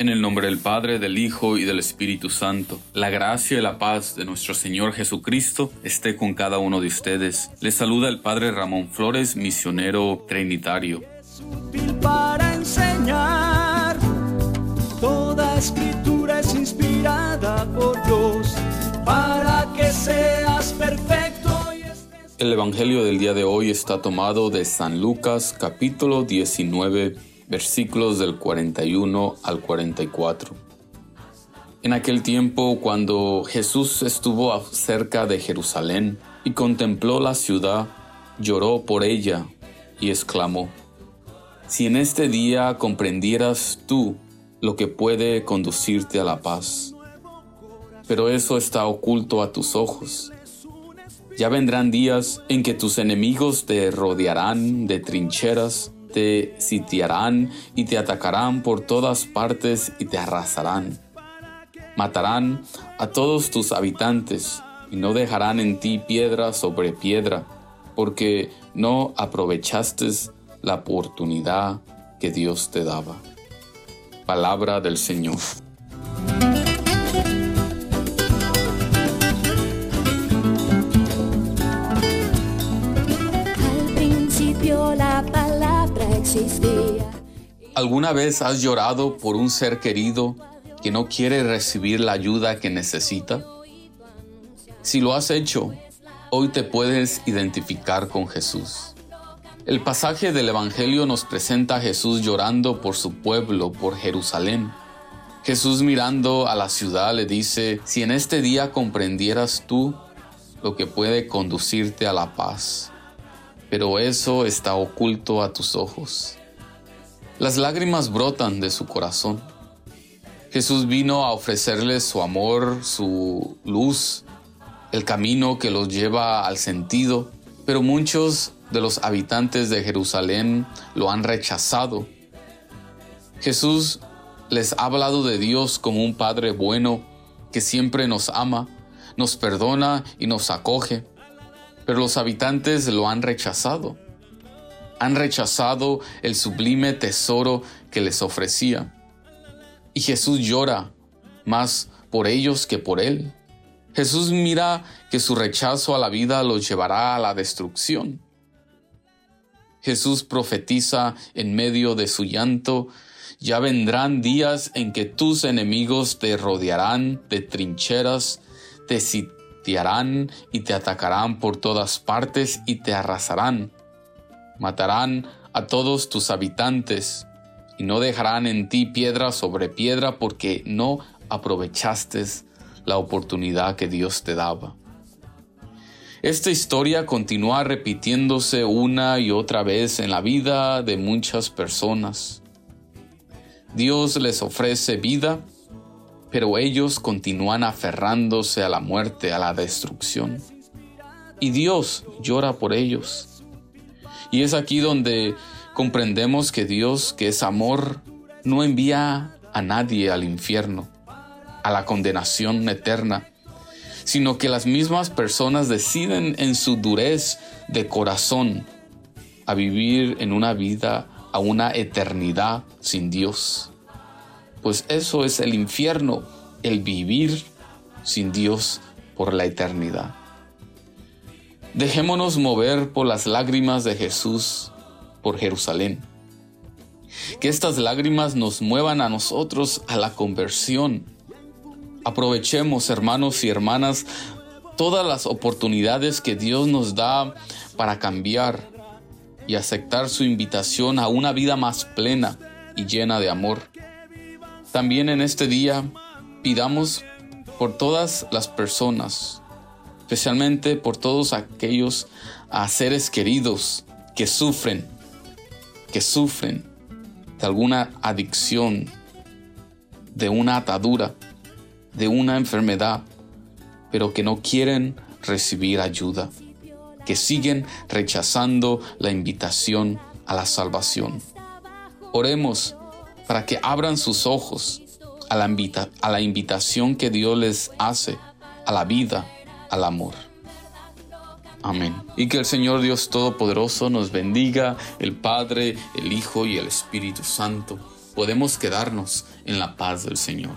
En el nombre del Padre, del Hijo y del Espíritu Santo, la gracia y la paz de nuestro Señor Jesucristo esté con cada uno de ustedes. Les saluda el Padre Ramón Flores, misionero trinitario. para enseñar. Toda escritura es inspirada por Dios para que seas perfecto. El Evangelio del día de hoy está tomado de San Lucas capítulo 19 versículos del 41 al 44. En aquel tiempo, cuando Jesús estuvo cerca de Jerusalén y contempló la ciudad, lloró por ella y exclamó, Si en este día comprendieras tú lo que puede conducirte a la paz, pero eso está oculto a tus ojos. Ya vendrán días en que tus enemigos te rodearán de trincheras te sitiarán y te atacarán por todas partes y te arrasarán. Matarán a todos tus habitantes y no dejarán en ti piedra sobre piedra, porque no aprovechaste la oportunidad que Dios te daba. Palabra del Señor. ¿Alguna vez has llorado por un ser querido que no quiere recibir la ayuda que necesita? Si lo has hecho, hoy te puedes identificar con Jesús. El pasaje del Evangelio nos presenta a Jesús llorando por su pueblo, por Jerusalén. Jesús mirando a la ciudad le dice, si en este día comprendieras tú lo que puede conducirte a la paz, pero eso está oculto a tus ojos. Las lágrimas brotan de su corazón. Jesús vino a ofrecerles su amor, su luz, el camino que los lleva al sentido, pero muchos de los habitantes de Jerusalén lo han rechazado. Jesús les ha hablado de Dios como un Padre bueno que siempre nos ama, nos perdona y nos acoge pero los habitantes lo han rechazado. Han rechazado el sublime tesoro que les ofrecía. Y Jesús llora más por ellos que por él. Jesús mira que su rechazo a la vida los llevará a la destrucción. Jesús profetiza en medio de su llanto, ya vendrán días en que tus enemigos te rodearán de trincheras, te y te atacarán por todas partes y te arrasarán. Matarán a todos tus habitantes y no dejarán en ti piedra sobre piedra porque no aprovechaste la oportunidad que Dios te daba. Esta historia continúa repitiéndose una y otra vez en la vida de muchas personas. Dios les ofrece vida pero ellos continúan aferrándose a la muerte, a la destrucción. Y Dios llora por ellos. Y es aquí donde comprendemos que Dios, que es amor, no envía a nadie al infierno, a la condenación eterna, sino que las mismas personas deciden en su durez de corazón a vivir en una vida, a una eternidad sin Dios pues eso es el infierno, el vivir sin Dios por la eternidad. Dejémonos mover por las lágrimas de Jesús por Jerusalén. Que estas lágrimas nos muevan a nosotros a la conversión. Aprovechemos, hermanos y hermanas, todas las oportunidades que Dios nos da para cambiar y aceptar su invitación a una vida más plena y llena de amor. También en este día pidamos por todas las personas, especialmente por todos aquellos a seres queridos que sufren, que sufren de alguna adicción, de una atadura, de una enfermedad, pero que no quieren recibir ayuda, que siguen rechazando la invitación a la salvación. Oremos para que abran sus ojos a la, a la invitación que Dios les hace a la vida, al amor. Amén. Y que el Señor Dios Todopoderoso nos bendiga, el Padre, el Hijo y el Espíritu Santo. Podemos quedarnos en la paz del Señor.